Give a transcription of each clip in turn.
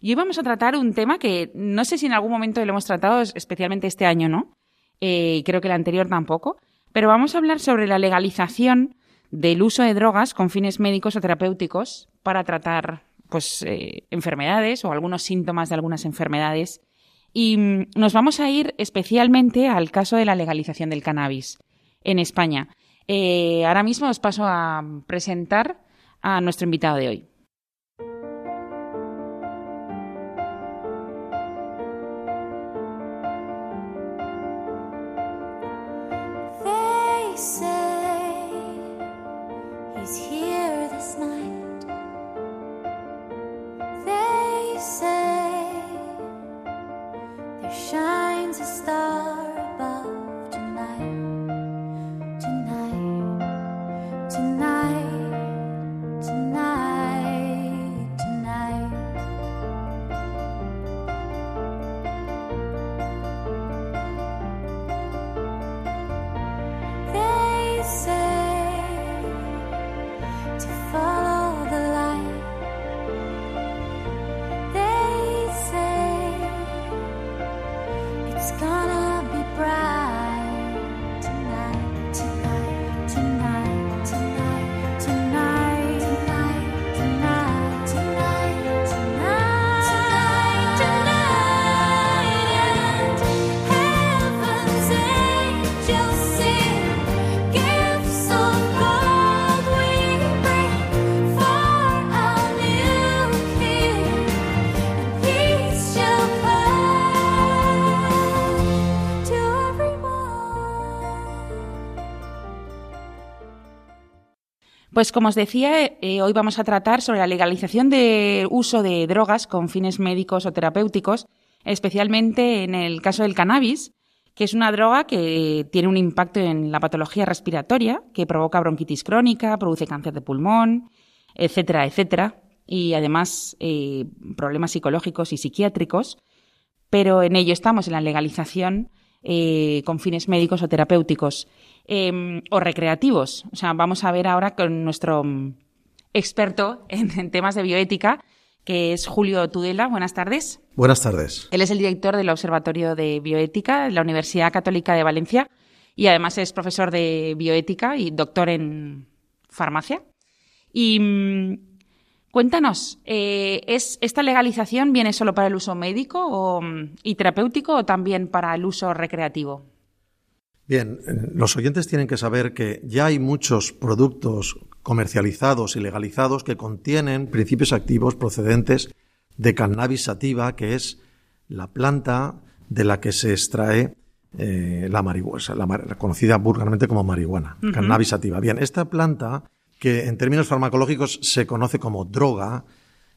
Y hoy vamos a tratar un tema que no sé si en algún momento lo hemos tratado, especialmente este año, ¿no? Eh, creo que el anterior tampoco. Pero vamos a hablar sobre la legalización del uso de drogas con fines médicos o terapéuticos para tratar pues, eh, enfermedades o algunos síntomas de algunas enfermedades y mm, nos vamos a ir especialmente al caso de la legalización del cannabis en España. Eh, ahora mismo os paso a presentar a nuestro invitado de hoy. say Pues como os decía, eh, hoy vamos a tratar sobre la legalización del uso de drogas con fines médicos o terapéuticos, especialmente en el caso del cannabis, que es una droga que tiene un impacto en la patología respiratoria, que provoca bronquitis crónica, produce cáncer de pulmón, etcétera, etcétera, y además eh, problemas psicológicos y psiquiátricos. Pero en ello estamos, en la legalización eh, con fines médicos o terapéuticos. Em, o recreativos. O sea, vamos a ver ahora con nuestro mm, experto en, temas de bioética, que es Julio Tudela. Buenas tardes. Buenas tardes. Él es el director del Observatorio de Bioética de la Universidad Católica de Valencia y además es profesor de bioética y doctor en farmacia. Y mm, cuéntanos, eh, ¿es, ¿esta legalización viene solo para el uso médico y terapéutico o también para el uso recreativo? Bien, los oyentes tienen que saber que ya hay muchos productos comercializados y legalizados que contienen principios activos procedentes de cannabis sativa, que es la planta de la que se extrae eh, la marihuana, la, conocida vulgarmente como marihuana, cannabis sativa. Bien, esta planta, que en términos farmacológicos se conoce como droga,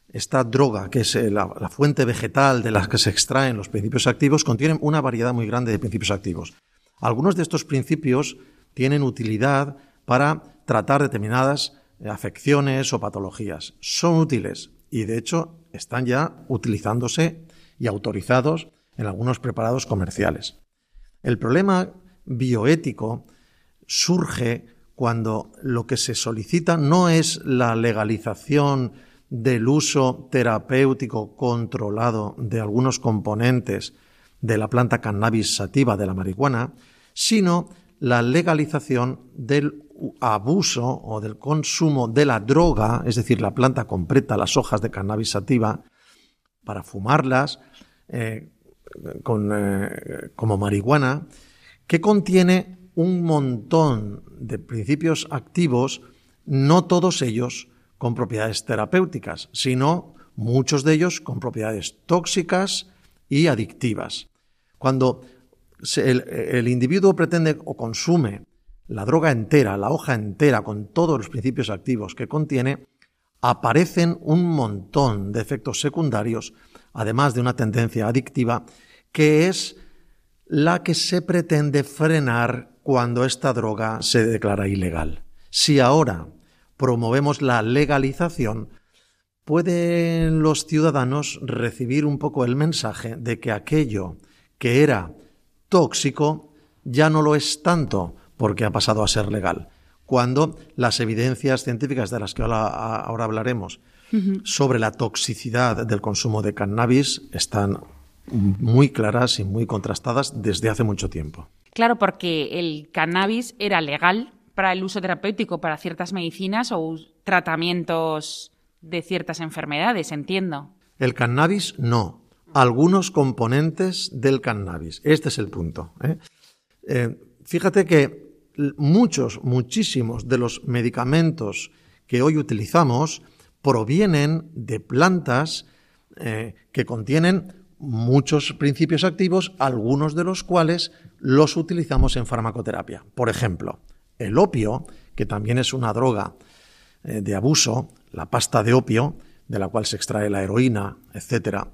esta droga, que es eh, la, fuente vegetal de la que se extraen los principios activos, contiene una variedad muy grande de principios activos. Algunos de estos principios tienen utilidad para tratar determinadas eh, afecciones o patologías. Son útiles y de hecho están ya utilizándose y autorizados en algunos preparados comerciales. El problema bioético surge cuando lo que se solicita no es la legalización del uso terapéutico controlado de algunos componentes de la planta cannabis sativa de la marihuana, sino la legalización del abuso o del consumo de la droga, es decir, la planta completa, las hojas de cannabis sativa, para fumarlas, eh, como marihuana, que contiene un montón de principios activos, no todos ellos con propiedades terapéuticas, sino muchos de ellos con propiedades tóxicas y adictivas. Cuando el, individuo pretende o consume la droga entera, la hoja entera, con todos los principios activos que contiene, aparecen un montón de efectos secundarios, además de una tendencia adictiva, que es la que se pretende frenar cuando esta droga se declara ilegal. Si ahora promovemos la legalización, pueden los ciudadanos recibir un poco el mensaje de que aquello que era tóxico ya no lo es tanto porque ha pasado a ser legal. Cuando las evidencias científicas de las que ahora, hablaremos sobre la toxicidad del consumo de cannabis están muy claras y muy contrastadas desde hace mucho tiempo. Claro, porque el cannabis era legal para el uso terapéutico para ciertas medicinas o tratamientos de ciertas enfermedades, entiendo. El cannabis no algunos componentes del cannabis. Este es el punto. ¿eh? Eh, fíjate que muchos, muchísimos de los medicamentos que hoy utilizamos provienen de plantas eh, que contienen muchos principios activos, algunos de los cuales los utilizamos en farmacoterapia. Por ejemplo, el opio, que también es una droga de abuso, la pasta de opio, de la cual se extrae la heroína, etcétera,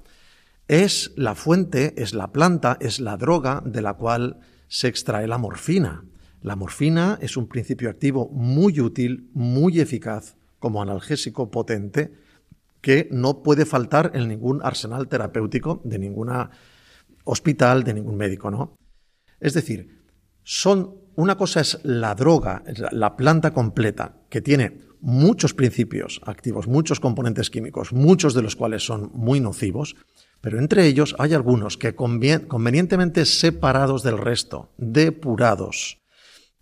es la fuente, es la planta, es la droga de la cual se extrae la morfina. La morfina es un principio activo muy útil, muy eficaz como analgésico potente que no puede faltar en ningún arsenal terapéutico de ningún hospital, de ningún médico, ¿no? Es decir, son una cosa es la droga, la planta completa, que tiene muchos principios activos, muchos componentes químicos, muchos de los cuales son muy nocivos, pero entre ellos hay algunos que convenientemente separados del resto, depurados,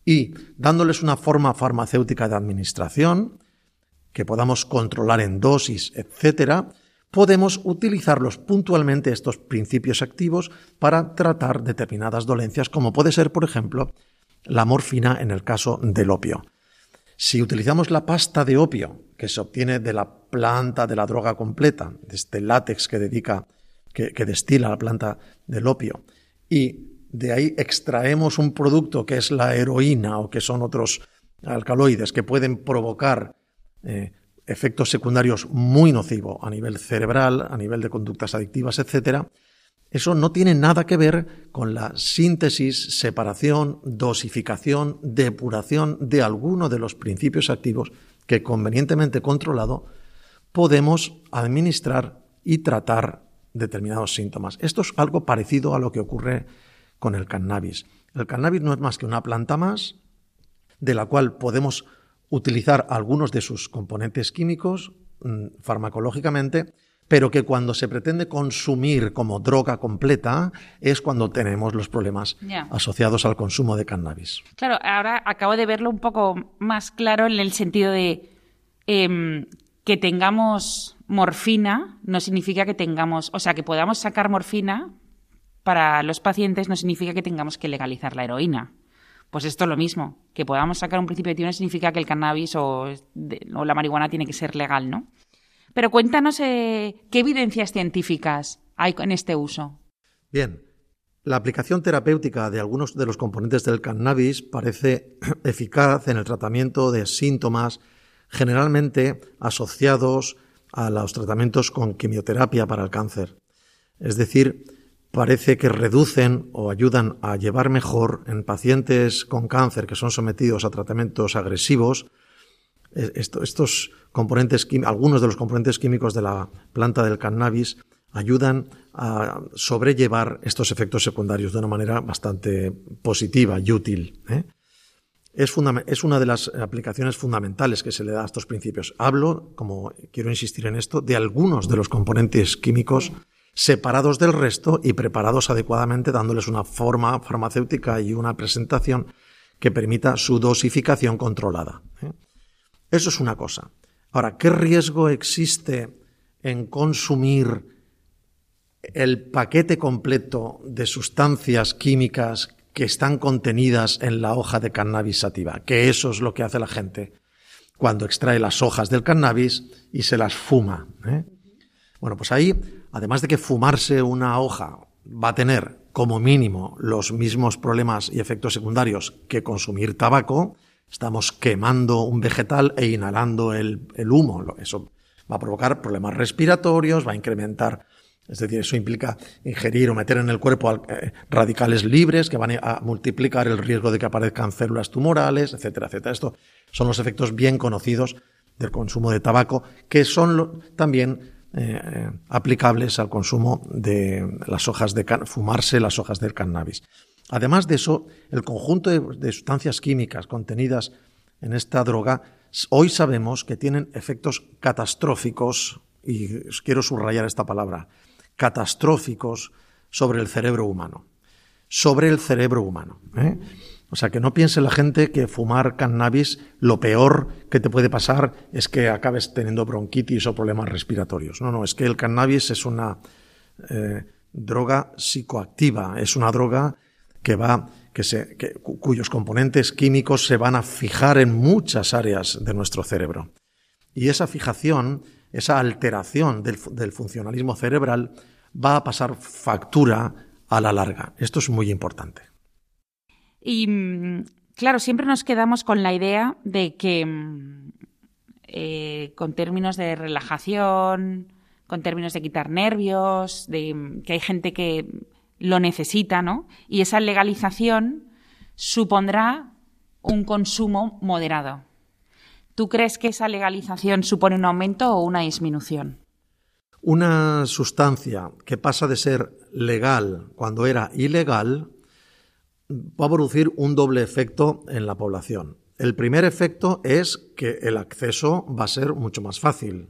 y dándoles una forma farmacéutica de administración, que podamos controlar en dosis, etc., podemos utilizarlos puntualmente estos principios activos para tratar determinadas dolencias, como puede ser, por ejemplo, la morfina en el caso del opio. Si utilizamos la pasta de opio, que se obtiene de la planta de la droga completa, de este látex que dedica que, destila la planta del opio. Y de ahí extraemos un producto que es la heroína o que son otros alcaloides que pueden provocar eh, efectos secundarios muy nocivos a nivel cerebral, a nivel de conductas adictivas, etc. Eso no tiene nada que ver con la síntesis, separación, dosificación, depuración de alguno de los principios activos que convenientemente controlado podemos administrar y tratar determinados síntomas. Esto es algo parecido a lo que ocurre con el cannabis. El cannabis no es más que una planta más de la cual podemos utilizar algunos de sus componentes químicos mm, farmacológicamente, pero que cuando se pretende consumir como droga completa es cuando tenemos los problemas asociados al consumo de cannabis. Claro, ahora acabo de verlo un poco más claro en el sentido de em, que tengamos morfina no significa que tengamos, o sea, que podamos sacar morfina para los pacientes no significa que tengamos que legalizar la heroína. Pues esto es lo mismo, que podamos sacar un principio activo no significa que el cannabis o, la marihuana tiene que ser legal, ¿no? Pero cuéntanos eh, qué evidencias científicas hay en este uso. Bien, la aplicación terapéutica de algunos de los componentes del cannabis parece eficaz en el tratamiento de síntomas generalmente asociados a los tratamientos con quimioterapia para el cáncer. Es decir, parece que reducen o ayudan a llevar mejor en pacientes con cáncer que son sometidos a tratamientos agresivos e, estos componentes, algunos de los componentes químicos de la planta del cannabis ayudan a sobrellevar estos efectos secundarios de una manera bastante positiva y útil. ¿eh? es, una de las aplicaciones fundamentales que se le da a estos principios. Hablo, como quiero insistir en esto, de algunos de los componentes químicos separados del resto y preparados adecuadamente, dándoles una forma farmacéutica y una presentación que permita su dosificación controlada. ¿eh? Eso es una cosa. Ahora, ¿qué riesgo existe en consumir el paquete completo de sustancias químicas que están contenidas en la hoja de cannabis sativa, que eso es lo que hace la gente cuando extrae las hojas del cannabis y se las fuma. ¿eh? Bueno, pues ahí, además de que fumarse una hoja va a tener como mínimo los mismos problemas y efectos secundarios que consumir tabaco, estamos quemando un vegetal e inhalando el, humo. Eso va a provocar problemas respiratorios, va a incrementar es decir, eso implica ingerir o meter en el cuerpo eh, radicales libres que van a multiplicar el riesgo de que aparezcan células tumorales, etcétera, etcétera. Esto son los efectos bien conocidos del consumo de tabaco, que son también eh, aplicables al consumo de las hojas de fumarse las hojas del cannabis. Además de eso, el conjunto de sustancias químicas contenidas en esta droga hoy sabemos que tienen efectos catastróficos, y quiero subrayar esta palabra, catastróficos sobre el cerebro humano. Sobre el cerebro humano. ¿eh? O sea, que no piense la gente que fumar cannabis lo peor que te puede pasar es que acabes teniendo bronquitis o problemas respiratorios. No, no, es que el cannabis es una eh, droga psicoactiva, es una droga que va, que se, cuyos componentes químicos se van a fijar en muchas áreas de nuestro cerebro. Y esa fijación esa alteración del, funcionalismo cerebral va a pasar factura a la larga. Esto es muy importante. Y mm, claro, siempre nos quedamos con la idea de que mm, eh, con términos de relajación, con términos de quitar nervios, de mm, que hay gente que lo necesita, ¿no? Y esa legalización supondrá un consumo moderado. ¿Tú crees que esa legalización supone un aumento o una disminución? Una sustancia que pasa de ser legal cuando era ilegal va a producir un doble efecto en la población. El primer efecto es que el acceso va a ser mucho más fácil.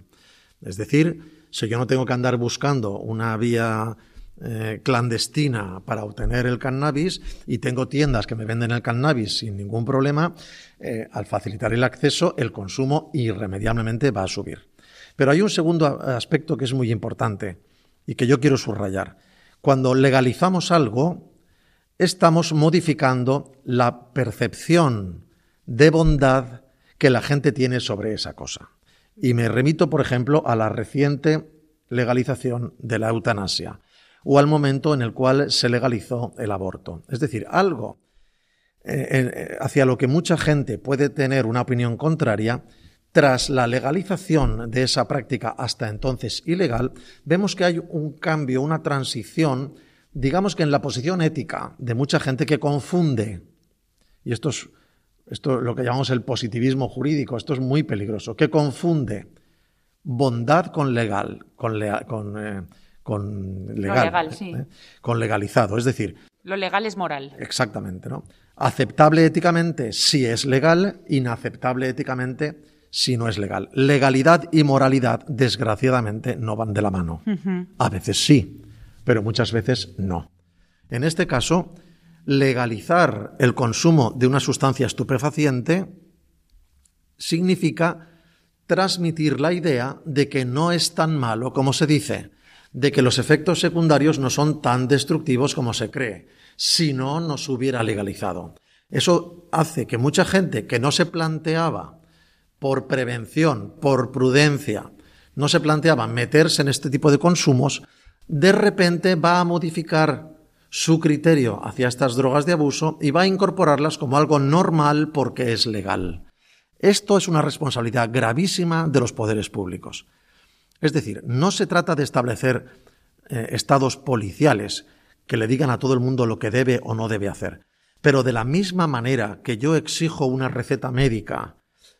Es decir, si yo no tengo que andar buscando una vía eh, clandestina para obtener el cannabis y tengo tiendas que me venden el cannabis sin ningún problema, eh, al facilitar el acceso, el consumo irremediablemente va a subir. Pero hay un segundo aspecto que es muy importante y que yo quiero subrayar. Cuando legalizamos algo, estamos modificando la percepción de bondad que la gente tiene sobre esa cosa. Y me remito, por ejemplo, a la reciente legalización de la eutanasia o al momento en el cual se legalizó el aborto. Es decir, algo eh, eh, hacia lo que mucha gente puede tener una opinión contraria, tras la legalización de esa práctica hasta entonces ilegal, vemos que hay un cambio, una transición, digamos que en la posición ética de mucha gente que confunde, y esto es, esto lo que llamamos el positivismo jurídico, esto es muy peligroso, que confunde bondad con legal, con, con eh, con legal, ¿eh? con legalizado, es decir, lo legal es moral. Exactamente, ¿no? Aceptable éticamente si es legal, inaceptable éticamente si no es legal. Legalidad y moralidad, desgraciadamente, no van de la mano. A veces sí, pero muchas veces no. En este caso, legalizar el consumo de una sustancia estupefaciente significa transmitir la idea de que no es tan malo como se dice, de que los efectos secundarios no son tan destructivos como se cree, si no nos hubiera legalizado. Eso hace que mucha gente que no se planteaba por prevención, por prudencia, no se planteaba meterse en este tipo de consumos, de repente va a modificar su criterio hacia estas drogas de abuso y va a incorporarlas como algo normal porque es legal. Esto es una responsabilidad gravísima de los poderes públicos. Es decir, no se trata de establecer eh, estados policiales que le digan a todo el mundo lo que debe o no debe hacer. Pero de la misma manera que yo exijo una receta médica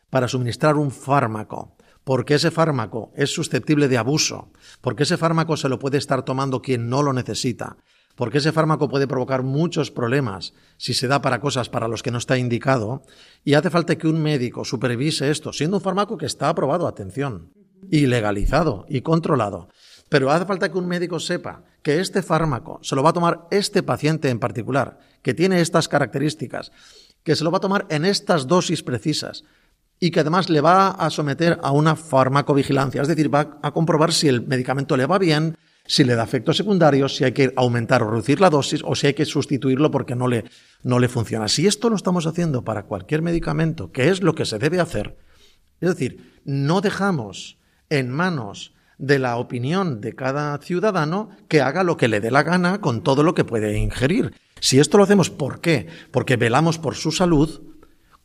para suministrar un fármaco, porque ese fármaco es susceptible de abuso, porque ese fármaco se lo puede estar tomando quien no lo necesita, porque ese fármaco puede provocar muchos problemas si se da para cosas para los que no está indicado, y hace falta que un médico supervise esto, siendo un fármaco que está aprobado, atención y legalizado y controlado. Pero hace falta que un médico sepa que este fármaco se lo va a tomar este paciente en particular, que tiene estas características, que se lo va a tomar en estas dosis precisas y que además le va a someter a una farmacovigilancia, es decir, va a comprobar si el medicamento le va bien, si le da efectos secundarios, si hay que aumentar o reducir la dosis o si hay que sustituirlo porque no le, no le funciona. Si esto lo estamos haciendo para cualquier medicamento, que es lo que se debe hacer, es decir, no dejamos en manos de la opinión de cada ciudadano que haga lo que le dé la gana con todo lo que puede ingerir. Si esto lo hacemos, ¿por qué? Porque velamos por su salud,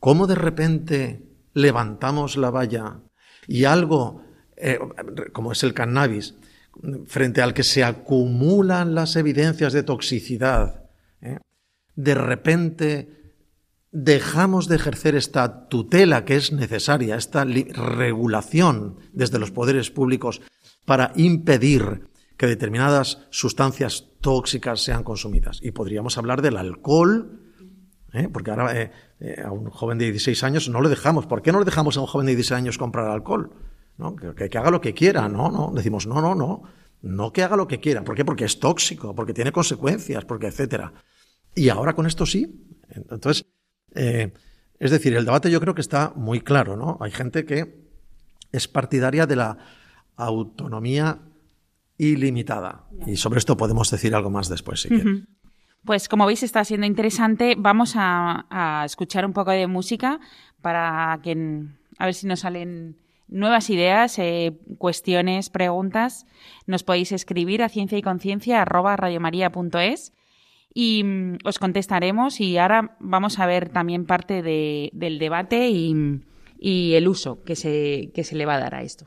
¿cómo de repente levantamos la valla y algo eh, como es el cannabis, frente al que se acumulan las evidencias de toxicidad, ¿eh? de repente dejamos de ejercer esta tutela que es necesaria, esta regulación desde los poderes públicos para impedir que determinadas sustancias tóxicas sean consumidas. Y podríamos hablar del alcohol, ¿eh? porque ahora a un joven de 16 años no le dejamos. ¿Por qué no le dejamos a un joven de 16 años comprar alcohol? Que, haga lo que quiera, no, no, decimos no, no, no, no que haga lo que quiera, ¿por qué? Porque es tóxico, porque tiene consecuencias, porque etcétera. Y ahora con esto sí. Entonces, eh, es decir, el debate yo creo que está muy claro, ¿no? Hay gente que es partidaria de la autonomía ilimitada. Y sobre esto podemos decir algo más después, si Pues como veis está siendo interesante. Vamos a, escuchar un poco de música para que a ver si nos salen nuevas ideas, eh, cuestiones, preguntas, nos podéis escribir a ciencia y conciencia y mm, os contestaremos y ahora vamos a ver también parte del debate y, y el uso que se, que se le va a dar a esto.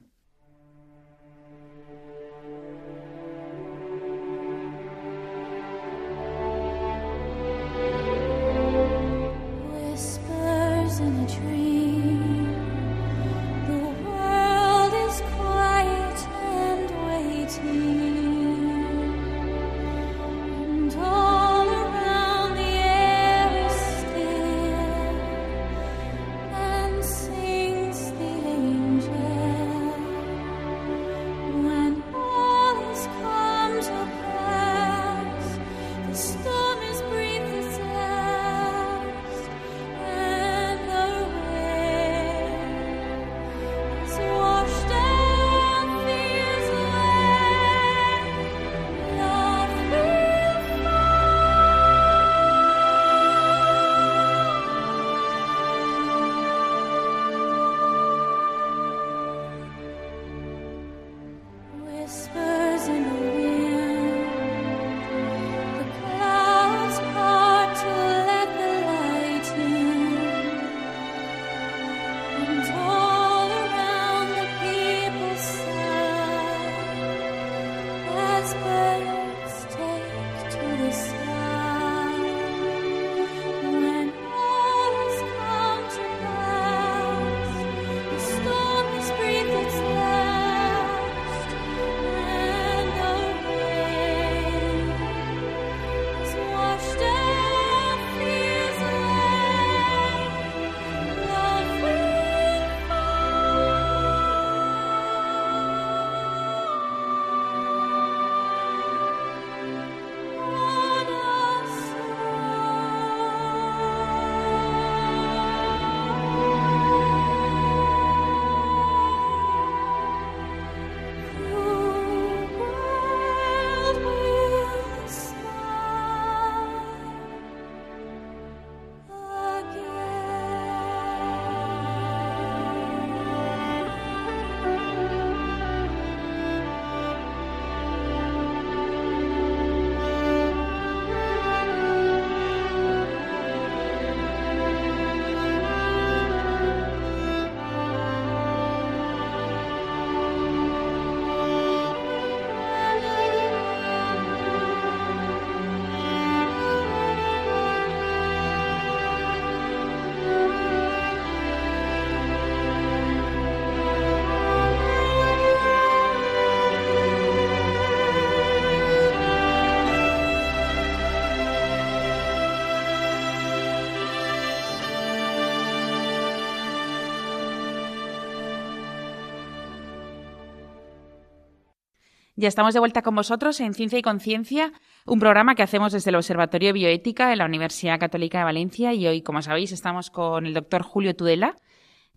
Ya estamos de vuelta con vosotros en Ciencia y Conciencia, un programa que hacemos desde el Observatorio Bioética de la Universidad Católica de Valencia y hoy, como sabéis, estamos con el doctor Julio Tudela,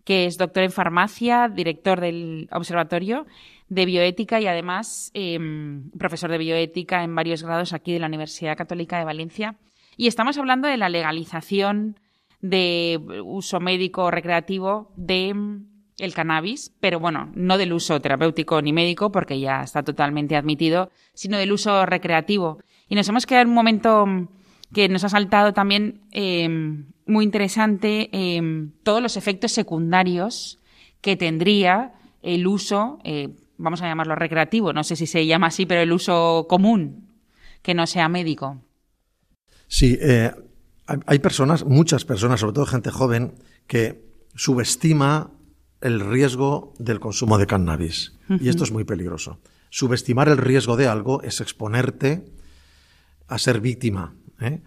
que es doctor en farmacia, director del Observatorio de Bioética y además em, profesor de bioética en varios grados aquí de la Universidad Católica de Valencia. Y estamos hablando de la legalización de uso médico recreativo de em, el cannabis, pero bueno, no del uso terapéutico ni médico, porque ya está totalmente admitido, sino del uso recreativo. Y nos hemos quedado en un momento em, que nos ha saltado también muy interesante todos los efectos secundarios que tendría el uso, eh, vamos a llamarlo recreativo, no sé si se llama así, pero el uso común, que no sea médico. Sí, eh, hay personas, muchas personas, sobre todo gente joven, que subestima el riesgo del consumo de cannabis. Y esto es muy peligroso. Subestimar el riesgo de algo es exponerte a ser víctima. ¿eh?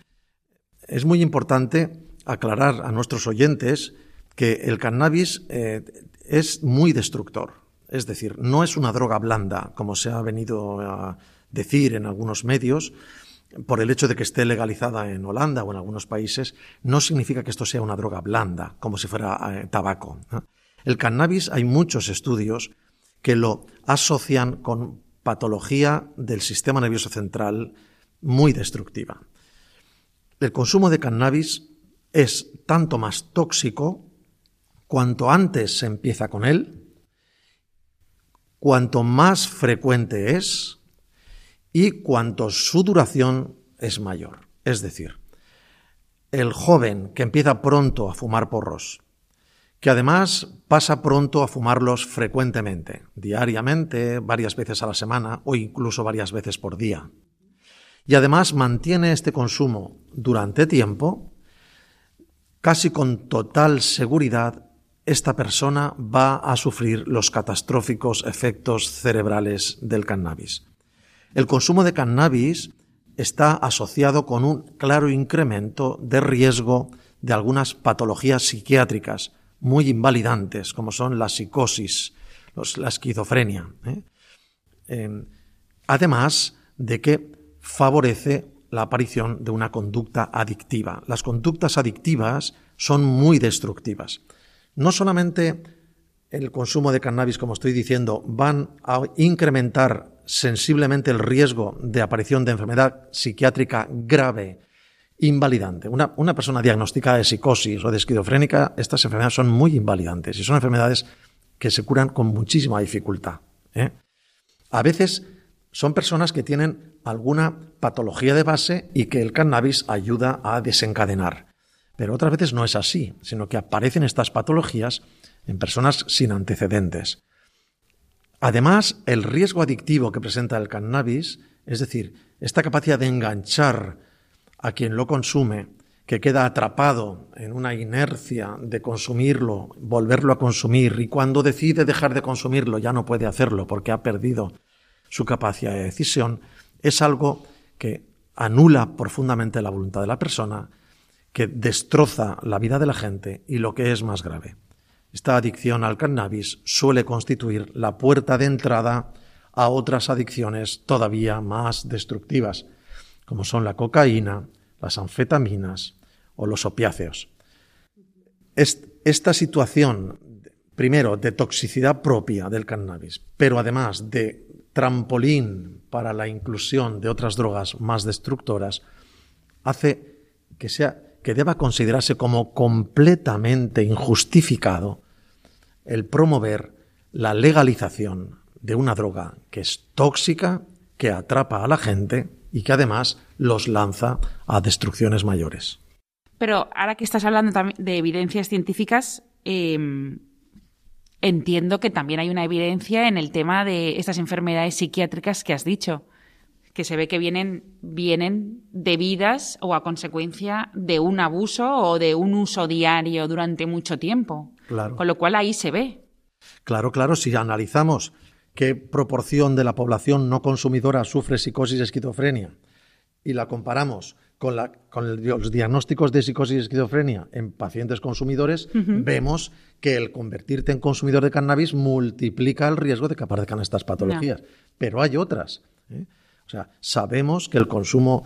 Es muy importante aclarar a nuestros oyentes que el cannabis eh, es muy destructor. Es decir, no es una droga blanda, como se ha venido a decir en algunos medios, por el hecho de que esté legalizada en Holanda o en algunos países, no significa que esto sea una droga blanda, como si fuera eh, tabaco. El cannabis hay muchos estudios que lo asocian con patología del sistema nervioso central muy destructiva. El consumo de cannabis es tanto más tóxico cuanto antes se empieza con él, cuanto más frecuente es y cuanto su duración es mayor. Es decir, el joven que empieza pronto a fumar porros, que además pasa pronto a fumarlos frecuentemente, diariamente, varias veces a la semana o incluso varias veces por día, y además mantiene este consumo durante tiempo, casi con total seguridad esta persona va a sufrir los catastróficos efectos cerebrales del cannabis. El consumo de cannabis está asociado con un claro incremento de riesgo de algunas patologías psiquiátricas muy invalidantes, como son la psicosis, la esquizofrenia. ¿eh? Em, además de que favorece la aparición de una conducta adictiva. Las conductas adictivas son muy destructivas. No solamente el consumo de cannabis, como estoy diciendo, van a incrementar sensiblemente el riesgo de aparición de enfermedad psiquiátrica grave, invalidante. Una, persona diagnosticada de psicosis o de esquizofrénica, estas enfermedades son muy invalidantes y son enfermedades que se curan con muchísima dificultad. ¿eh? A veces son personas que tienen alguna patología de base y que el cannabis ayuda a desencadenar. Pero otras veces no es así, sino que aparecen estas patologías en personas sin antecedentes. Además, el riesgo adictivo que presenta el cannabis, es decir, esta capacidad de enganchar a quien lo consume, que queda atrapado en una inercia de consumirlo, volverlo a consumir, y cuando decide dejar de consumirlo ya no puede hacerlo porque ha perdido su capacidad de decisión, es algo que anula profundamente la voluntad de la persona, que destroza la vida de la gente y lo que es más grave. Esta adicción al cannabis suele constituir la puerta de entrada a otras adicciones todavía más destructivas, como son la cocaína, las anfetaminas o los opiáceos. Esta situación, primero, de toxicidad propia del cannabis, pero además de trampolín para la inclusión de otras drogas más destructoras, hace que, sea, que deba considerarse como completamente injustificado el promover la legalización de una droga que es tóxica, que atrapa a la gente y que además los lanza a destrucciones mayores. Pero ahora que estás hablando de evidencias científicas, em, entiendo que también hay una evidencia en el tema de estas enfermedades psiquiátricas que has dicho, que se ve que vienen, vienen debidas o a consecuencia de un abuso o de un uso diario durante mucho tiempo. Claro. Con lo cual ahí se ve. Claro, claro, si analizamos qué proporción de la población no consumidora sufre psicosis y esquizofrenia y la comparamos con, los diagnósticos de psicosis y esquizofrenia en pacientes consumidores, vemos que el convertirte en consumidor de cannabis multiplica el riesgo de que aparezcan estas patologías. Pero hay otras. ¿eh? O sea, sabemos que el consumo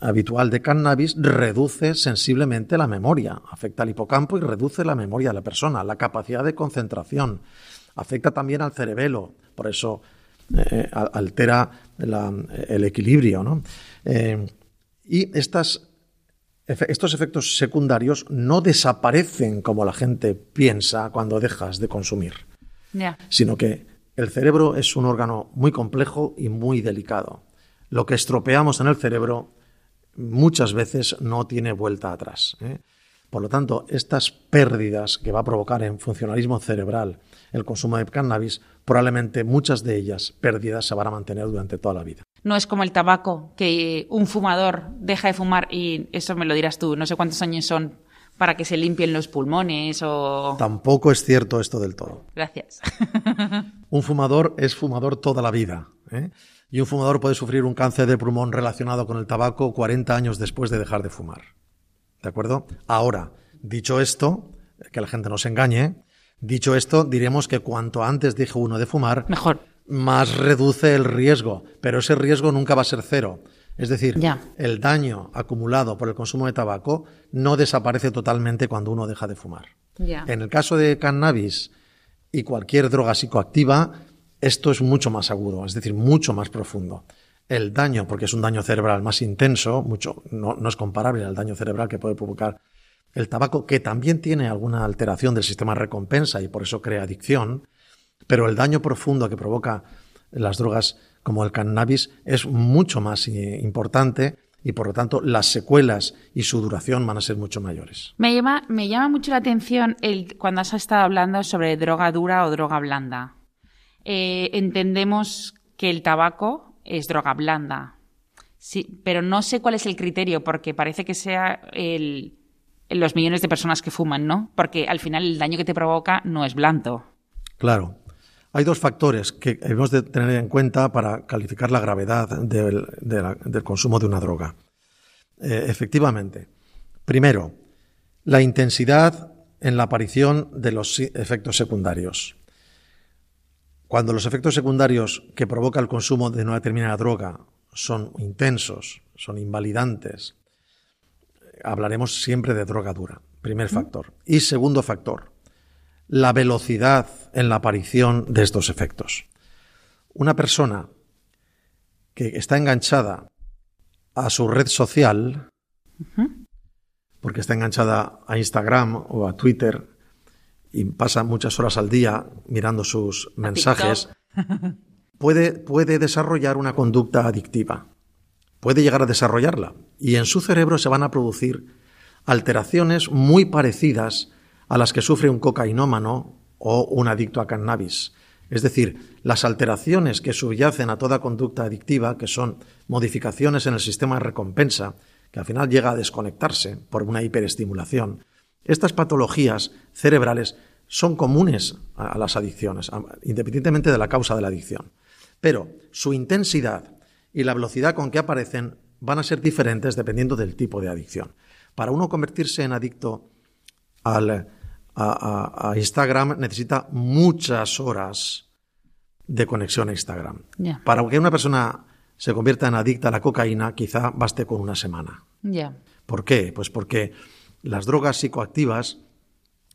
habitual de cannabis reduce sensiblemente la memoria, afecta al hipocampo y reduce la memoria de la persona, la capacidad de concentración, afecta también al cerebelo, por eso eh, altera el equilibrio. ¿no? Eh, y estas, estos efectos secundarios no desaparecen como la gente piensa cuando dejas de consumir, sino que el cerebro es un órgano muy complejo y muy delicado. Lo que estropeamos en el cerebro muchas veces no tiene vuelta atrás. ¿eh? Por lo tanto, estas pérdidas que va a provocar en funcionalismo cerebral el consumo de cannabis, probablemente muchas de ellas pérdidas se van a mantener durante toda la vida. No es como el tabaco, que un fumador deja de fumar y eso me lo dirás tú, no sé cuántos años son para que se limpien los pulmones o... Tampoco es cierto esto del todo. Gracias. un fumador es fumador toda la vida. ¿eh? Y un fumador puede sufrir un cáncer de pulmón relacionado con el tabaco 40 años después de dejar de fumar. ¿De acuerdo? Ahora, dicho esto, que la gente no se engañe, dicho esto, diremos que cuanto antes deje uno de fumar, mejor. Más reduce el riesgo, pero ese riesgo nunca va a ser cero. Es decir, el daño acumulado por el consumo de tabaco no desaparece totalmente cuando uno deja de fumar. En el caso de cannabis y cualquier droga psicoactiva, esto es mucho más agudo, es decir, mucho más profundo. El daño, porque es un daño cerebral más intenso, mucho, no, es comparable al daño cerebral que puede provocar el tabaco, que también tiene alguna alteración del sistema de recompensa y por eso crea adicción, pero el daño profundo que provoca las drogas como el cannabis es mucho más eh, importante y por lo tanto las secuelas y su duración van a ser mucho mayores. Me llama, me llama mucho la atención el, cuando has estado hablando sobre droga dura o droga blanda. Eh, entendemos que el tabaco es droga blanda. Sí, pero no sé cuál es el criterio, porque parece que sea el, los millones de personas que fuman, ¿no? Porque al final el daño que te provoca no es blando. Claro. Hay dos factores que debemos de tener en cuenta para calificar la gravedad del, consumo de una droga. Eh, efectivamente, primero, la intensidad en la aparición de los efectos secundarios. Cuando los efectos secundarios que provoca el consumo de una determinada droga son intensos, son invalidantes, hablaremos siempre de droga dura, primer factor. Y segundo factor, la velocidad en la aparición de estos efectos. Una persona que está enganchada a su red social, porque está enganchada a Instagram o a Twitter, y pasa muchas horas al día mirando sus mensajes, puede, puede desarrollar una conducta adictiva. Puede llegar a desarrollarla. Y en su cerebro se van a producir alteraciones muy parecidas a las que sufre un cocainómano o un adicto a cannabis. Es decir, las alteraciones que subyacen a toda conducta adictiva, que son modificaciones en el sistema de recompensa, que al final llega a desconectarse por una hiperestimulación, estas patologías cerebrales son comunes a, las adicciones, independientemente de la causa de la adicción. Pero su intensidad y la velocidad con que aparecen van a ser diferentes dependiendo del tipo de adicción. Para uno convertirse en adicto al, a, Instagram necesita muchas horas de conexión a Instagram. Para que una persona se convierta en adicta a la cocaína, quizá baste con una semana. ¿Por qué? Pues porque las drogas psicoactivas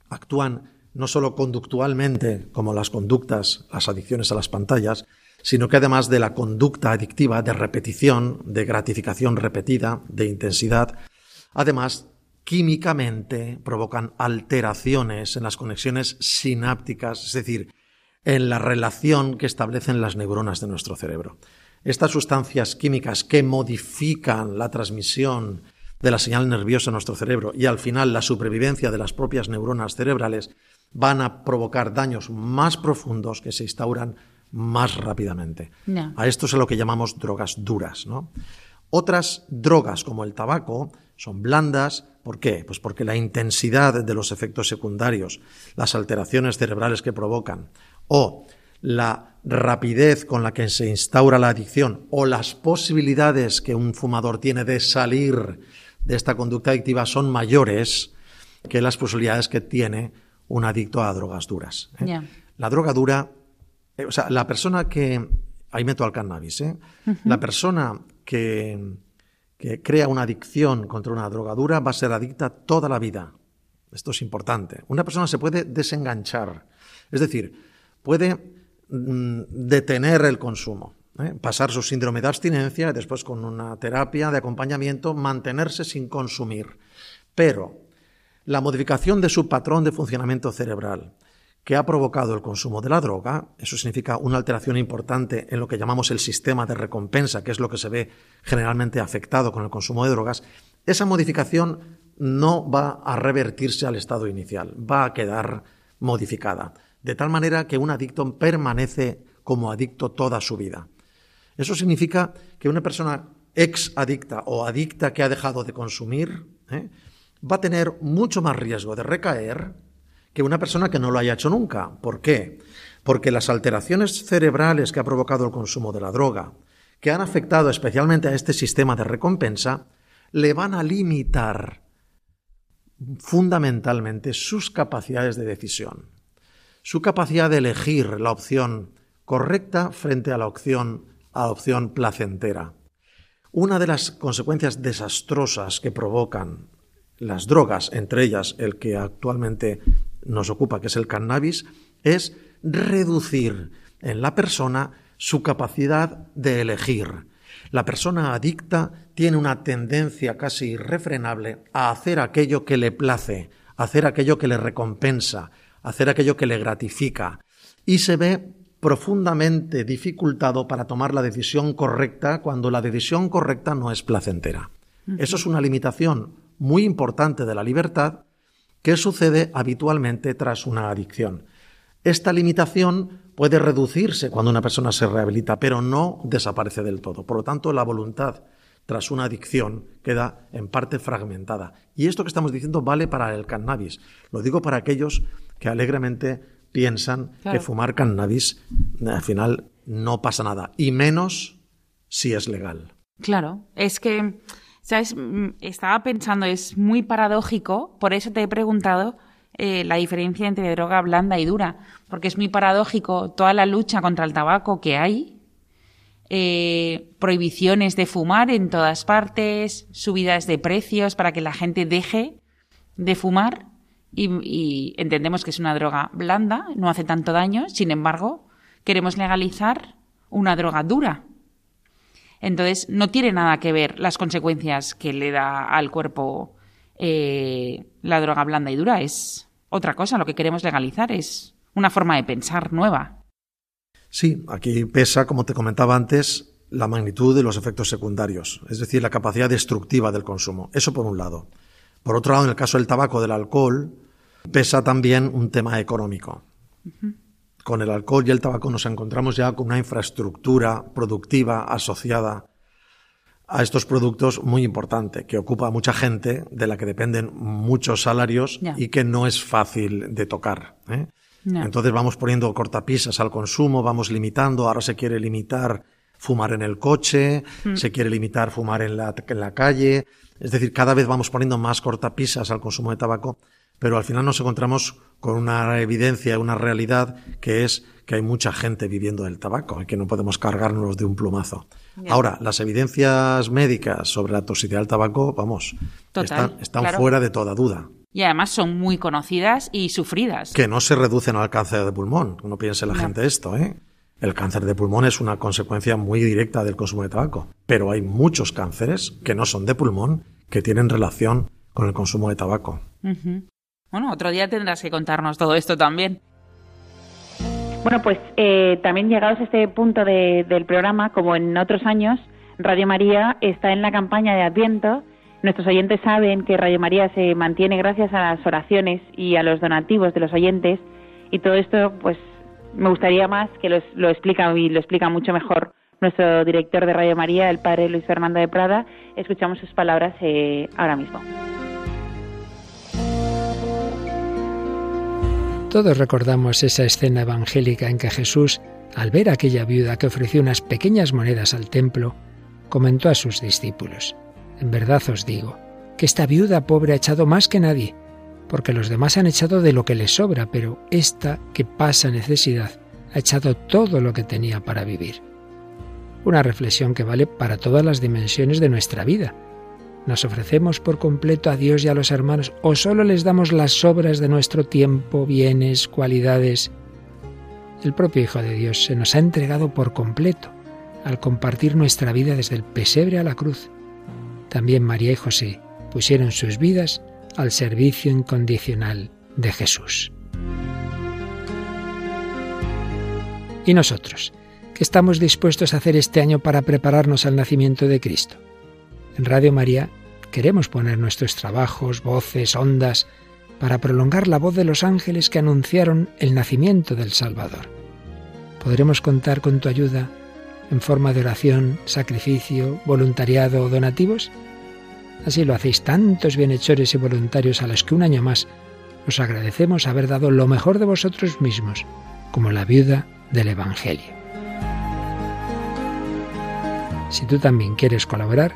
actúan no solo conductualmente, como las conductas, las adicciones a las pantallas, sino que además de la conducta adictiva de repetición, de gratificación repetida, de intensidad, además químicamente provocan alteraciones en las conexiones sinápticas, es decir, en la relación que establecen las neuronas de nuestro cerebro. Estas sustancias químicas que modifican la transmisión de la señal nerviosa en nuestro cerebro y al final la supervivencia de las propias neuronas cerebrales van a provocar daños más profundos que se instauran más rápidamente. A esto es lo que llamamos drogas duras. Otras drogas, como el tabaco, son blandas. ¿Por qué? Pues porque la intensidad de los efectos secundarios, las alteraciones cerebrales que provocan, o la rapidez con la que se instaura la adicción, o las posibilidades que un fumador tiene de salir de esta conducta adictiva son mayores que las posibilidades que tiene un adicto a drogas duras. ¿eh? La droga dura, eh, o sea, la persona que, ahí meto al cannabis, ¿eh? la persona que, que crea una adicción contra una drogadura va a ser adicta toda la vida. Esto es importante. Una persona se puede desenganchar, es decir, puede mm, detener el consumo, ¿eh? pasar su síndrome de abstinencia y después con una terapia de acompañamiento mantenerse sin consumir. Pero la modificación de su patrón de funcionamiento cerebral, que ha provocado el consumo de la droga, eso significa una alteración importante en lo que llamamos el sistema de recompensa, que es lo que se ve generalmente afectado con el consumo de drogas, esa modificación no va a revertirse al estado inicial, va a quedar modificada, de tal manera que un adicto permanece como adicto toda su vida. Eso significa que una persona ex adicta o adicta que ha dejado de consumir ¿eh? va a tener mucho más riesgo de recaer que una persona que no lo haya hecho nunca. ¿Por qué? Porque las alteraciones cerebrales que ha provocado el consumo de la droga, que han afectado especialmente a este sistema de recompensa, le van a limitar fundamentalmente sus capacidades de decisión, su capacidad de elegir la opción correcta frente a la opción, a la opción placentera. Una de las consecuencias desastrosas que provocan las drogas, entre ellas el que actualmente nos ocupa, que es el cannabis, es reducir en la persona su capacidad de elegir. La persona adicta tiene una tendencia casi irrefrenable a hacer aquello que le place, hacer aquello que le recompensa, hacer aquello que le gratifica, y se ve profundamente dificultado para tomar la decisión correcta cuando la decisión correcta no es placentera. Eso es una limitación muy importante de la libertad que sucede habitualmente tras una adicción. Esta limitación puede reducirse cuando una persona se rehabilita, pero no desaparece del todo. Por lo tanto, la voluntad tras una adicción queda en parte fragmentada. Y esto que estamos diciendo vale para el cannabis. Lo digo para aquellos que alegremente piensan que fumar cannabis al final no pasa nada, y menos si es legal. Claro, es que ¿Sabes? Mm, estaba pensando, es muy paradójico, por eso te he preguntado eh, la diferencia entre droga blanda y dura, porque es muy paradójico toda la lucha contra el tabaco que hay, eh, prohibiciones de fumar en todas partes, subidas de precios para que la gente deje de fumar y entendemos que es una droga blanda, no hace tanto daño, sin embargo, queremos legalizar una droga dura entonces, no tiene nada que ver las consecuencias que le da al cuerpo eh, la droga blanda y dura. Es otra cosa. Lo que queremos legalizar es una forma de pensar nueva. Sí, aquí pesa, como te comentaba antes, la magnitud de los efectos secundarios, es decir, la capacidad destructiva del consumo. Eso por un lado. Por otro lado, en el caso del tabaco, del alcohol, pesa también un tema económico con el alcohol y el tabaco nos encontramos ya con una infraestructura productiva asociada a estos productos muy importante, que ocupa a mucha gente, de la que dependen muchos salarios y que no es fácil de tocar. ¿eh? Entonces vamos poniendo cortapisas al consumo, vamos limitando, ahora se quiere limitar fumar en el coche, mm. se quiere limitar fumar en la, en la calle, es decir, cada vez vamos poniendo más cortapisas al consumo de tabaco pero al final nos encontramos con una evidencia, una realidad que es que hay mucha gente viviendo del tabaco y que no podemos cargarnos de un plumazo. Ahora, las evidencias médicas sobre la toxicidad del tabaco, vamos, están, fuera de toda duda. Y además son muy conocidas y sufridas. Que no se reducen al cáncer de pulmón. No piense la gente esto, ¿eh? El cáncer de pulmón es una consecuencia muy directa del consumo de tabaco. Pero hay muchos cánceres que no son de pulmón que tienen relación con el consumo de tabaco. Bueno, otro día tendrás que contarnos todo esto también. Bueno, pues eh, también llegados a este punto del programa, como en otros años, Radio María está en la campaña de Adviento. Nuestros oyentes saben que Radio María se mantiene gracias a las oraciones y a los donativos de los oyentes y todo esto, pues me gustaría más que lo, explica y lo explica mucho mejor nuestro director de Radio María, el padre Luis Fernando de Prada. Escuchamos sus palabras eh, ahora mismo. Todos recordamos esa escena evangélica en que Jesús, al ver aquella viuda que ofreció unas pequeñas monedas al templo, comentó a sus discípulos, En verdad os digo, que esta viuda pobre ha echado más que nadie, porque los demás han echado de lo que les sobra, pero esta que pasa necesidad ha echado todo lo que tenía para vivir. Una reflexión que vale para todas las dimensiones de nuestra vida, ¿Nos ofrecemos por completo a Dios y a los hermanos o solo les damos las sobras de nuestro tiempo, bienes, cualidades? El propio Hijo de Dios se nos ha entregado por completo al compartir nuestra vida desde el pesebre a la cruz. También María y José pusieron sus vidas al servicio incondicional de Jesús. ¿Y nosotros? ¿Qué estamos dispuestos a hacer este año para prepararnos al nacimiento de Cristo? En Radio María queremos poner nuestros trabajos, voces, ondas, para prolongar la voz de los ángeles que anunciaron el nacimiento del Salvador. ¿Podremos contar con tu ayuda en forma de oración, sacrificio, voluntariado o donativos? Así lo hacéis tantos bienhechores y voluntarios a los que un año más os agradecemos haber dado lo mejor de vosotros mismos, como la viuda del Evangelio. Si tú también quieres colaborar,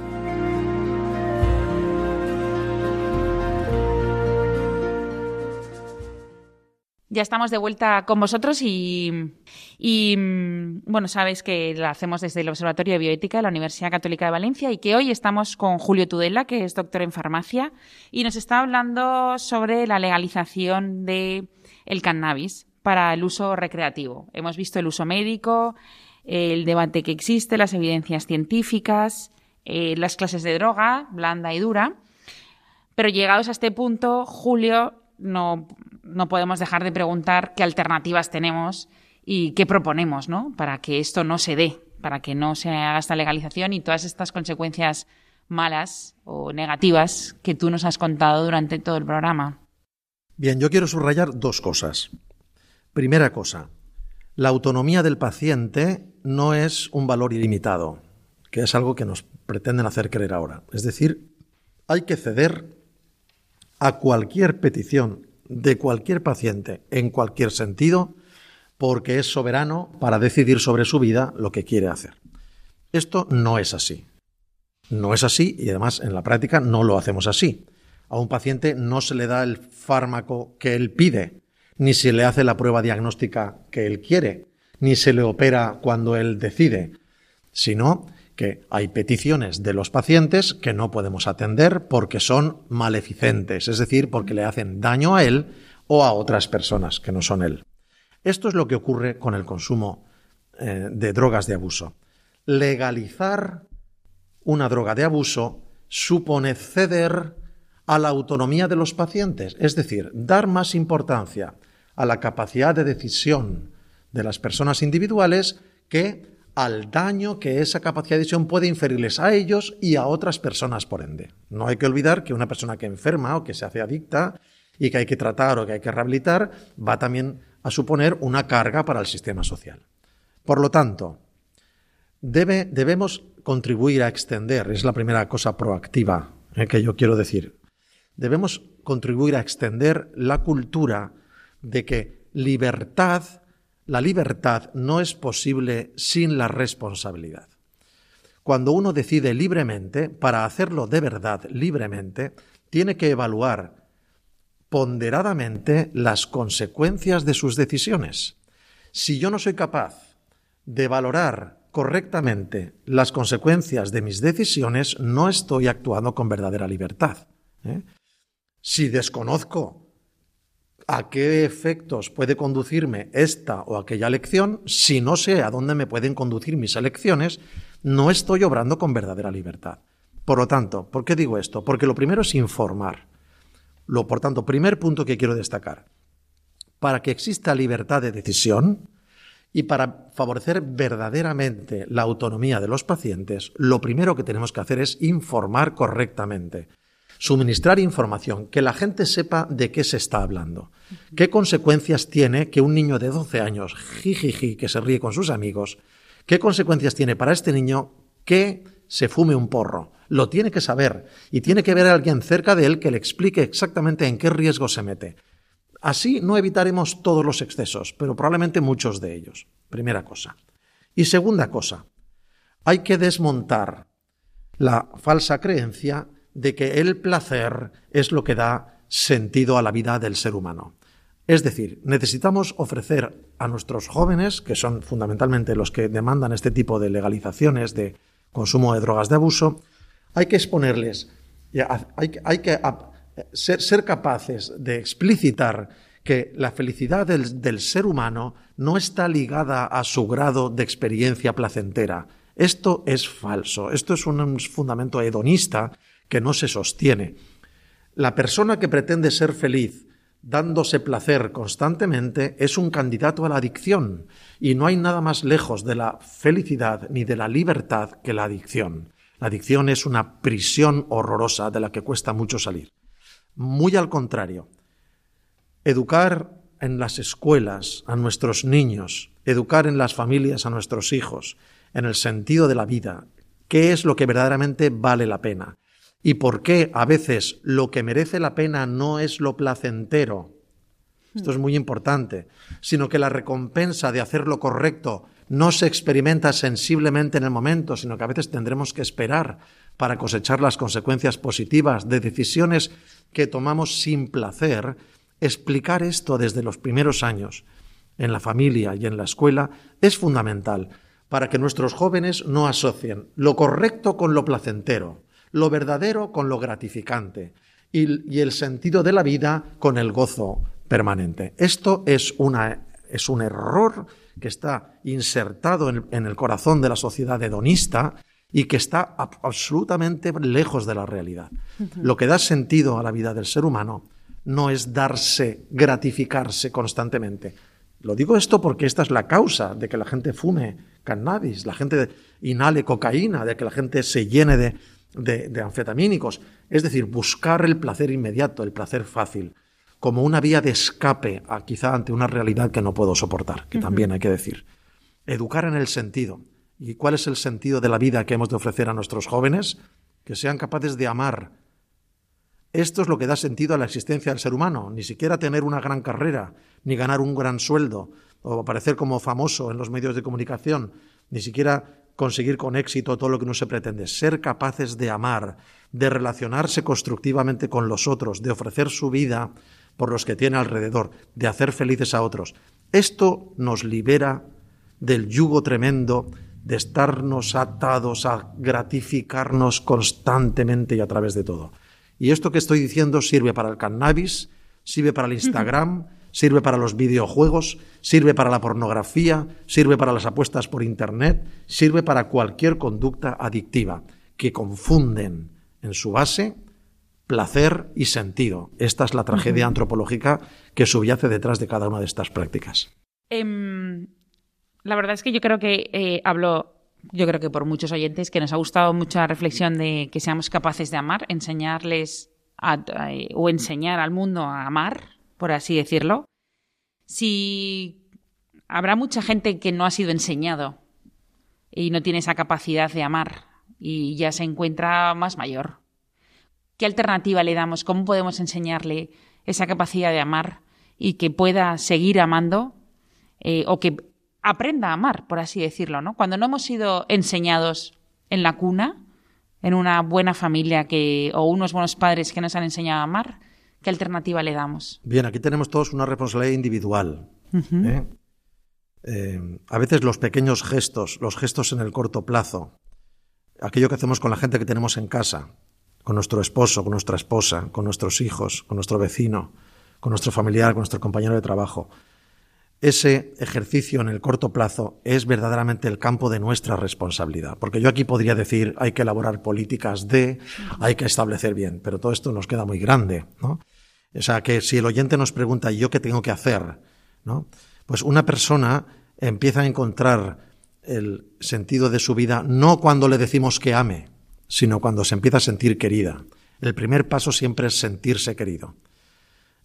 Ya estamos de vuelta con vosotros y, bueno, sabéis que lo hacemos desde el Observatorio de Bioética de la Universidad Católica de Valencia y que hoy estamos con Julio Tudela, que es doctor en farmacia, y nos está hablando sobre la legalización del el cannabis para el uso recreativo. Hemos visto el uso médico, el debate que existe, las evidencias científicas, eh, las clases de droga, blanda y dura. Pero llegados a este punto, Julio no no podemos dejar de preguntar qué alternativas tenemos y qué proponemos, ¿no? Para que esto no se dé, para que no se haga esta legalización y todas estas consecuencias malas o negativas que tú nos has contado durante todo el programa. Bien, yo quiero subrayar dos cosas. Primera cosa, la autonomía del paciente no es un valor ilimitado, que es algo que nos pretenden hacer creer ahora. Es decir, hay que ceder a cualquier petición de cualquier paciente en cualquier sentido porque es soberano para decidir sobre su vida lo que quiere hacer. Esto no es así. No es así y además en la práctica no lo hacemos así. A un paciente no se le da el fármaco que él pide, ni se le hace la prueba diagnóstica que él quiere, ni se le opera cuando él decide, sino que hay peticiones de los pacientes que no podemos atender porque son maleficentes, es decir, porque le hacen daño a él o a otras personas que no son él. Esto es lo que ocurre con el consumo eh, de drogas de abuso. Legalizar una droga de abuso supone ceder a la autonomía de los pacientes, es decir, dar más importancia a la capacidad de decisión de las personas individuales que al daño que esa capacidad de decisión puede inferirles a ellos y a otras personas por ende. No hay que olvidar que una persona que enferma o que se hace adicta y que hay que tratar o que hay que rehabilitar va también a suponer una carga para el sistema social. Por lo tanto, debe, debemos contribuir a extender, es la primera cosa proactiva eh, que yo quiero decir, debemos contribuir a extender la cultura de que libertad la libertad no es posible sin la responsabilidad. Cuando uno decide libremente, para hacerlo de verdad libremente, tiene que evaluar ponderadamente las consecuencias de sus decisiones. Si yo no soy capaz de valorar correctamente las consecuencias de mis decisiones, no estoy actuando con verdadera libertad. ¿eh? Si desconozco a qué efectos puede conducirme esta o aquella lección, si no sé a dónde me pueden conducir mis elecciones, no estoy obrando con verdadera libertad. Por lo tanto, ¿por qué digo esto? Porque lo primero es informar. Lo, por tanto, primer punto que quiero destacar. Para que exista libertad de decisión y para favorecer verdaderamente la autonomía de los pacientes, lo primero que tenemos que hacer es informar correctamente suministrar información, que la gente sepa de qué se está hablando. ¿Qué consecuencias tiene que un niño de 12 años, jijiji, que se ríe con sus amigos, qué consecuencias tiene para este niño que se fume un porro? Lo tiene que saber y tiene que ver a alguien cerca de él que le explique exactamente en qué riesgo se mete. Así no evitaremos todos los excesos, pero probablemente muchos de ellos. Primera cosa. Y segunda cosa, Hay que desmontar la falsa creencia de que el placer es lo que da sentido a la vida del ser humano. Es decir, necesitamos ofrecer a nuestros jóvenes, que son fundamentalmente los que demandan este tipo de legalizaciones de consumo de drogas de abuso, hay que exponerles, hay, que ser, capaces de explicitar que la felicidad del, ser humano no está ligada a su grado de experiencia placentera. Esto es falso, esto es un fundamento hedonista que no se sostiene. La persona que pretende ser feliz dándose placer constantemente es un candidato a la adicción y no hay nada más lejos de la felicidad ni de la libertad que la adicción. La adicción es una prisión horrorosa de la que cuesta mucho salir. Muy al contrario, educar en las escuelas a nuestros niños, educar en las familias a nuestros hijos, en el sentido de la vida, qué es lo que verdaderamente vale la pena, y por qué a veces lo que merece la pena no es lo placentero. Esto es muy importante, sino que la recompensa de hacer lo correcto no se experimenta sensiblemente en el momento, sino que a veces tendremos que esperar para cosechar las consecuencias positivas de decisiones que tomamos sin placer. Explicar esto desde los primeros años, en la familia y en la escuela, es fundamental para que nuestros jóvenes no asocien lo correcto con lo placentero lo verdadero con lo gratificante y, el sentido de la vida con el gozo permanente. Esto es, una, es un error que está insertado en, el corazón de la sociedad hedonista y que está absolutamente lejos de la realidad. Lo que da sentido a la vida del ser humano no es darse, gratificarse constantemente. Lo digo esto porque esta es la causa de que la gente fume cannabis, la gente inhale cocaína, de que la gente se llene de, de, anfetamínicos, es decir, buscar el placer inmediato, el placer fácil, como una vía de escape a quizá ante una realidad que no puedo soportar, que también hay que decir. Educar en el sentido. ¿Y cuál es el sentido de la vida que hemos de ofrecer a nuestros jóvenes? Que sean capaces de amar. Esto es lo que da sentido a la existencia del ser humano, ni siquiera tener una gran carrera, ni ganar un gran sueldo, o aparecer como famoso en los medios de comunicación, ni siquiera conseguir con éxito todo lo que no se pretende, ser capaces de amar, de relacionarse constructivamente con los otros, de ofrecer su vida por los que tiene alrededor, de hacer felices a otros. Esto nos libera del yugo tremendo de estarnos atados a gratificarnos constantemente y a través de todo. Y esto que estoy diciendo sirve para el cannabis, sirve para el Instagram, sirve para los videojuegos, sirve para la pornografía, sirve para las apuestas por Internet, sirve para cualquier conducta adictiva que confunden en su base placer y sentido. Esta es la tragedia antropológica que subyace detrás de cada una de estas prácticas. Em, la verdad es que yo creo que eh, hablo, yo creo que por muchos oyentes, que nos ha gustado mucho la reflexión de que seamos capaces de amar, enseñarles eh, o enseñar al mundo a amar, por así decirlo, si habrá mucha gente que no ha sido enseñado y no tiene esa capacidad de amar y ya se encuentra más mayor. ¿Qué alternativa le damos? ¿Cómo podemos enseñarle esa capacidad de amar y que pueda seguir amando eh, o que aprenda a amar, por así decirlo, ¿no? Cuando no hemos sido enseñados en la cuna, en una buena familia que, o unos buenos padres que nos han enseñado a amar, ¿Qué alternativa le damos? Bien, aquí tenemos todos una responsabilidad individual. ¿eh? Eh, a veces los pequeños gestos, los gestos en el corto plazo, aquello que hacemos con la gente que tenemos en casa, con nuestro esposo, con nuestra esposa, con nuestros hijos, con nuestro vecino, con nuestro familiar, con nuestro compañero de trabajo, ese ejercicio en el corto plazo es verdaderamente el campo de nuestra responsabilidad. Porque yo aquí podría decir, hay que elaborar políticas de, hay que establecer bien, pero todo esto nos queda muy grande, ¿no? O sea, que si el oyente nos pregunta, ¿y yo qué tengo que hacer? ¿no? Pues una persona empieza a encontrar el sentido de su vida no cuando le decimos que ame, sino cuando se empieza a sentir querida. El primer paso siempre es sentirse querido.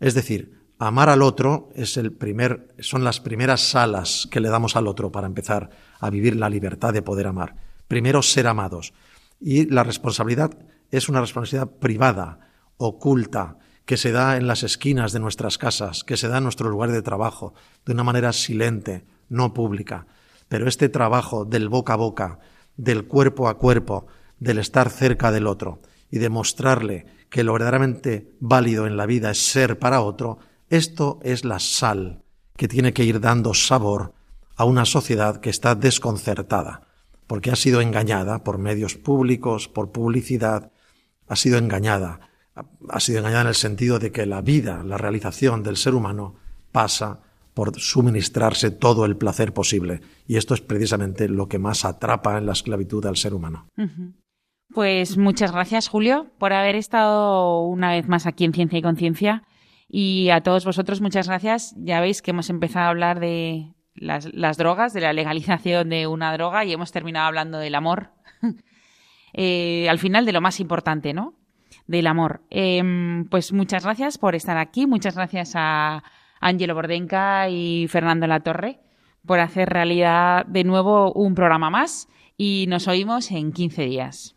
Es decir, amar al otro es el primer, son las primeras salas que le damos al otro para empezar a vivir la libertad de poder amar. Primero ser amados. Y la responsabilidad es una responsabilidad privada, oculta, que se da en las esquinas de nuestras casas, que se da en nuestro lugar de trabajo, de una manera silente, no pública. Pero este trabajo del boca a boca, del cuerpo a cuerpo, del estar cerca del otro y demostrarle que lo verdaderamente válido en la vida es ser para otro, esto es la sal que tiene que ir dando sabor a una sociedad que está desconcertada, porque ha sido engañada por medios públicos, por publicidad, ha sido engañada, ha sido engañada en el sentido de que la vida, la realización del ser humano pasa por suministrarse todo el placer posible. Y esto es precisamente lo que más atrapa en la esclavitud al ser humano. Pues muchas gracias, Julio, por haber estado una vez más aquí en Ciencia y Conciencia. Y a todos vosotros, muchas gracias. Ya veis que hemos empezado a hablar de las, drogas, de la legalización de una droga y hemos terminado hablando del amor. Eh, al final de lo más importante, ¿no? Del amor. Em, pues muchas gracias por estar aquí. Muchas gracias a Ángelo Bordenca y Fernando Latorre por hacer realidad de nuevo un programa más y nos oímos en 15 días.